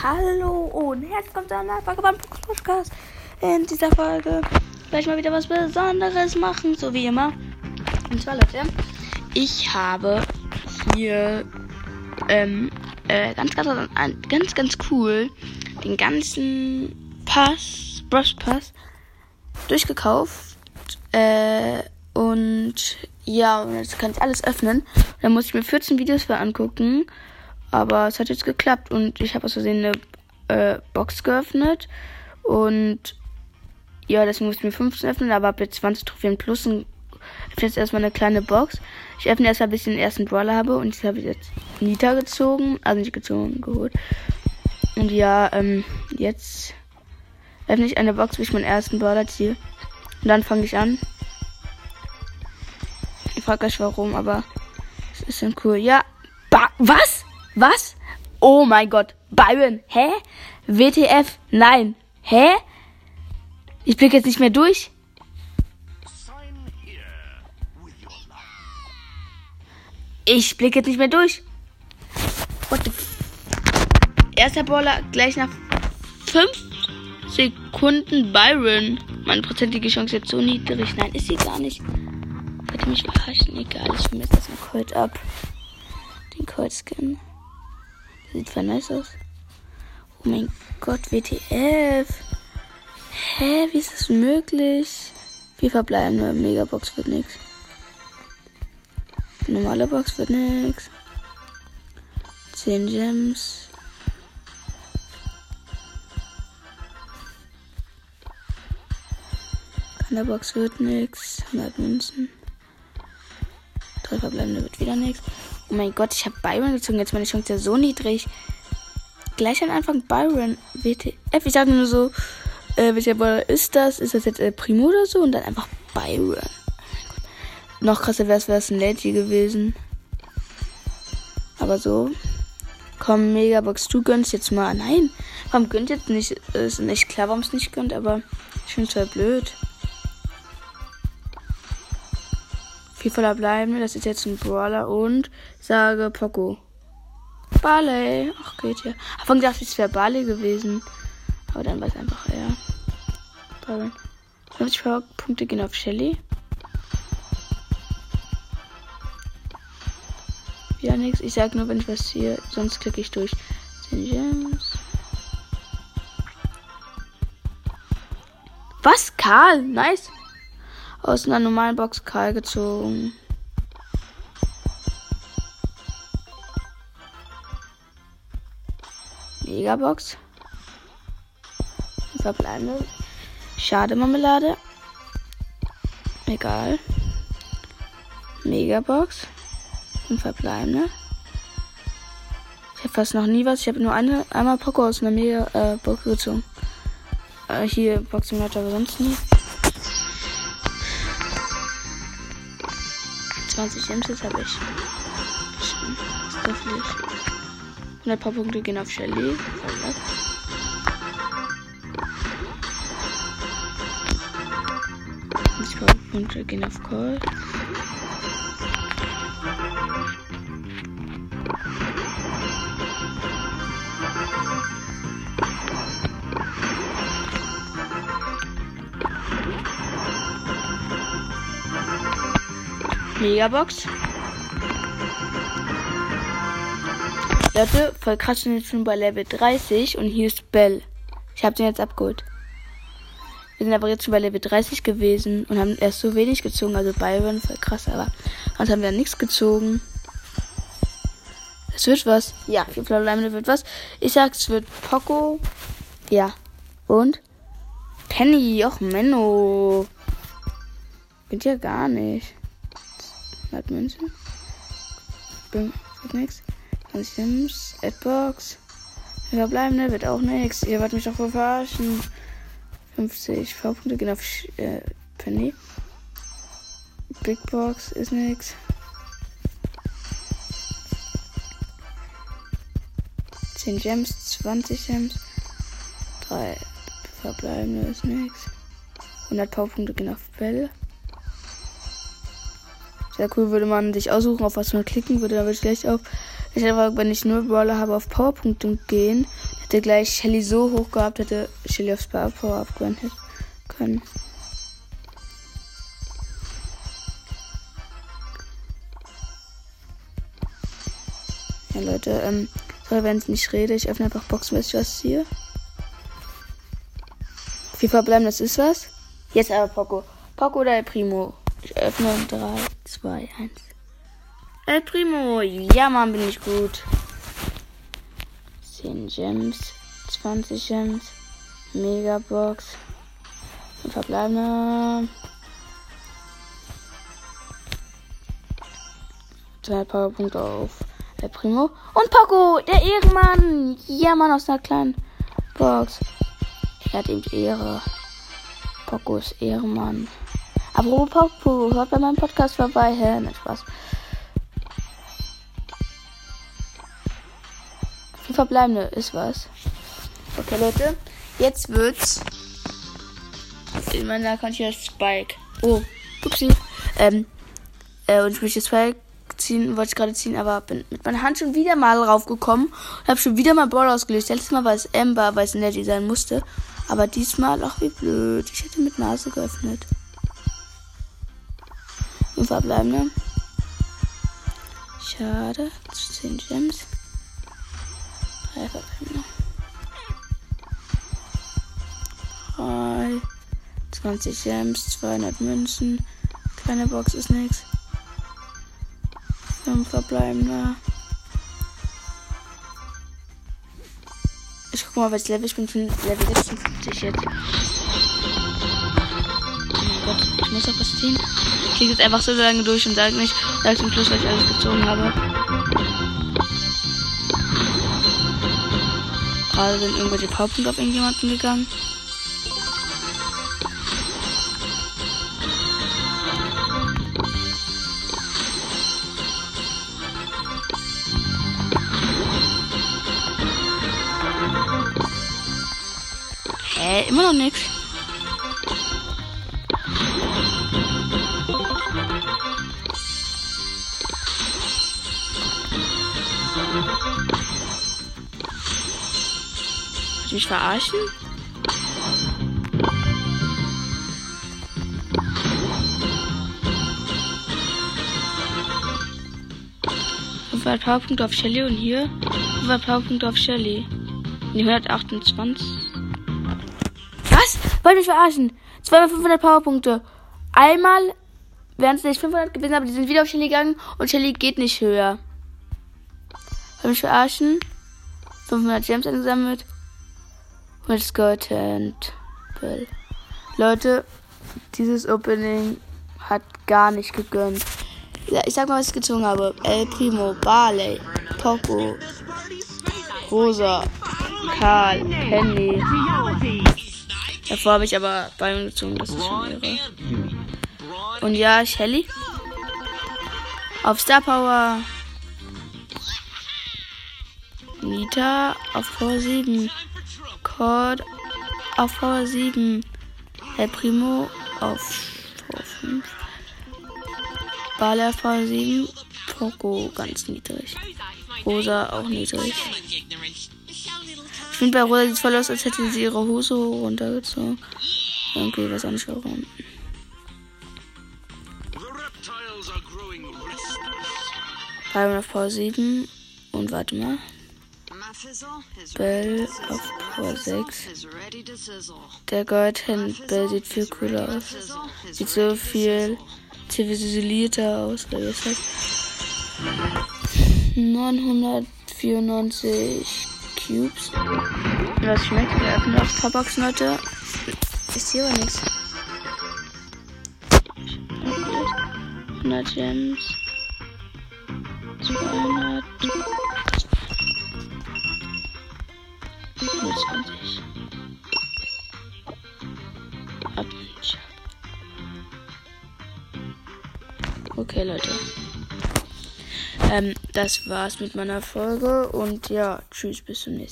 Hallo und herzlich willkommen zu einer Folge beim Podcast. In dieser Folge werde ich mal wieder was Besonderes machen, so wie immer. Und zwar, Leute, ich habe hier ähm, äh, ganz, ganz, ganz, ganz cool den ganzen Pass, Brush Pass, durchgekauft. Äh, und ja, jetzt kann ich alles öffnen. Dann muss ich mir 14 Videos für angucken. Aber es hat jetzt geklappt und ich habe aus Versehen eine äh, Box geöffnet. Und ja, deswegen musste ich mir 15 öffnen, aber habe jetzt 20 Trophäen plus und öffne jetzt erstmal eine kleine Box. Ich öffne erstmal, bis ich den ersten Brawler habe und ich habe jetzt Nita gezogen, also nicht gezogen, geholt. Und ja, ähm, jetzt öffne ich eine Box, bis ich meinen ersten Brawler ziehe. Und dann fange ich an. Ich frage euch warum, aber es ist dann cool. Ja, ba was? Was? Oh mein Gott. Byron. Hä? WTF? Nein. Hä? Ich blicke jetzt nicht mehr durch. Ich blicke jetzt nicht mehr durch. What the f Erster Baller gleich nach 5 Sekunden Byron. Meine prozentige Chance jetzt so niedrig. Nein, ist sie gar nicht. Wollt ihr mich verarschen? Egal, ich jetzt das mal Colt ab. Den Colt Skin. Sieht voll nice aus. Oh mein Gott, WTF. Hä, wie ist das möglich? Wie verbleibende Megabox wird nix. Normale Box wird nix. 10 Gems. Keine Box wird nix. 100 Münzen. Drei verbleibende wird wieder nix. Oh mein Gott, ich habe Byron gezogen. Jetzt meine Chance ja so niedrig. Gleich am Anfang Byron. WTF. Ich dachte nur so, äh, welcher Baller ist das? Ist das jetzt äh, Primo oder so? Und dann einfach Byron. Oh Noch krasser wäre es, wäre es ein Lady gewesen. Aber so. Komm, Megabox, du gönnst jetzt mal. Nein, warum gönnt jetzt nicht? Ist nicht klar, warum es nicht gönnt, aber ich finde es halt blöd. Viel voller bleiben. Das ist jetzt ein Brawler und sage Poco. Barley. Ach, geht ja. Anfang dachte ich, es wäre Barley gewesen. Aber dann war es einfach er. Byron. 50 Punkte gehen auf Shelly. Ja, nix. Ich sag nur, wenn ich was hier. Sonst klicke ich durch. 10 Gems. Was? Karl? Nice aus einer normalen Box Karl gezogen. Megabox. Verbleibende. Schade Marmelade. Egal. Megabox. Und verbleibende. Ich habe fast noch nie was. Ich habe nur eine, einmal Poco aus einer Mega äh, Box gezogen. Äh, hier Boxing aber sonst nie. 20 Gems habe ich. Das darf ich. 100 paar Punkte gehen auf Shelly. ein paar Punkte gehen auf Call. Megabox. Leute, voll krass, sind jetzt schon bei Level 30 und hier ist Bell. Ich habe den jetzt abgeholt. Wir sind aber jetzt schon bei Level 30 gewesen und haben erst so wenig gezogen. Also Byron, voll krass, aber sonst haben wir nichts gezogen. Es wird was. Ja, vier Blauleimende wird was. Ich sag, es wird Poco. Ja. Und? Penny, och Menno. Wird ja gar nicht. 100 Münzen. Bim, wird nix. 20 Sims, Adbox. Verbleibende wird auch nix. Ihr wollt mich doch verarschen. 50 V-Punkte gehen auf äh, Penny. Big Box ist nix. Zehn Gems, 20 Gems. 3 verbleibende ist nix. 100 Powerpunkte gehen auf Bälle. Sehr cool, würde man sich aussuchen, auf was man klicken würde. Da würde ich gleich auf, ich einfach, wenn ich nur Brawler habe, auf Powerpunkte gehen. Hätte gleich Shelly so hoch gehabt, hätte Shelly aufs Power abgewinnen können. Ja, Leute, ähm, sorry, wenn ich nicht rede. Ich öffne einfach boxmäßig was hier. Vier verbleiben, das ist was. Jetzt aber Poco. Poco oder El Primo? Ich öffne 3, 2, 1. El Primo. Ja, Mann, bin ich gut. 10 Gems, 20 Gems, Megabox. Und verbleibende. 2 Powerpunkte auf El Primo. Und Poco, der Ehrenmann. Ja, Mann, aus einer kleinen Box. Er hat die Ehre. Poco ist Ehrenmann. Poco, hört bei meinem Podcast vorbei. Hä, nicht Spaß. Vier verbleibende ist was. Okay, Leute. Jetzt wird's. In meiner Account hier Spike. Oh, upsie. Ähm, äh, und ich möchte Spike ziehen, wollte ich gerade ziehen, aber bin mit meiner Hand schon wieder mal raufgekommen und habe schon wieder mal Ball ausgelöst. Letztes Mal war es Ember, weil es Nettie sein musste. Aber diesmal, ach wie blöd. Ich hätte mit Nase geöffnet. Und verbleibende. Schade. 10 Gems. 3 verbleibende. 3. 20 Gems. 200 Münzen. Kleine Box ist nix. 5 verbleibende. Ich guck mal, was Level ich bin. Level 56 jetzt. Oh mein Gott, ich muss auch was ziehen. Ich liege jetzt einfach so lange durch und sage nicht, sag zum Schluss, weil ich alles gezogen habe. Gerade sind irgendwelche Powerpunkte auf irgendjemanden gegangen. Hä, immer noch nichts. Mich verarschen? Fünfhundert Powerpunkte auf Shelly und hier 500 Powerpunkte auf Shelly. Die 128. Was? Wollt mich verarschen? Zweimal 500 Powerpunkte. Einmal wären es nicht 500 gewesen, aber die sind wieder auf Shelly gegangen und Shelly geht nicht höher. Wollt mich verarschen? 500 Gems eingesammelt mit Scott und Bill. Leute, dieses Opening hat gar nicht gegönnt. Ja, ich sag mal, was ich gezogen habe. El Primo, Barley, Poco, Rosa, Karl, Penny. Davor habe ich aber Bayern gezogen, das ist schon irre. Und ja, Shelly. Auf Star Power. Nita auf Power 7. Cord auf Power 7. El Primo auf Power 5. Bale auf Power 7. Poco ganz niedrig. Rosa auch niedrig. Ich finde bei Rosa sieht voll aus, als hätte sie ihre Hose runtergezogen. Irgendwie was nicht warum. Byron auf Power 7. Und warte mal. Bell auf Power 6. Der Goldhand Bell sieht viel cooler aus. Sieht so viel zivilisierter aus, es heißt. 994 Cubes. Was schmeckt? Wir öffnen auf Tabaks, Leute. Ist hier aber nichts. 100 Gems. 200. 25. Abend. Okay, Leute. Ähm, das war's mit meiner Folge und ja, tschüss, bis zum nächsten Mal.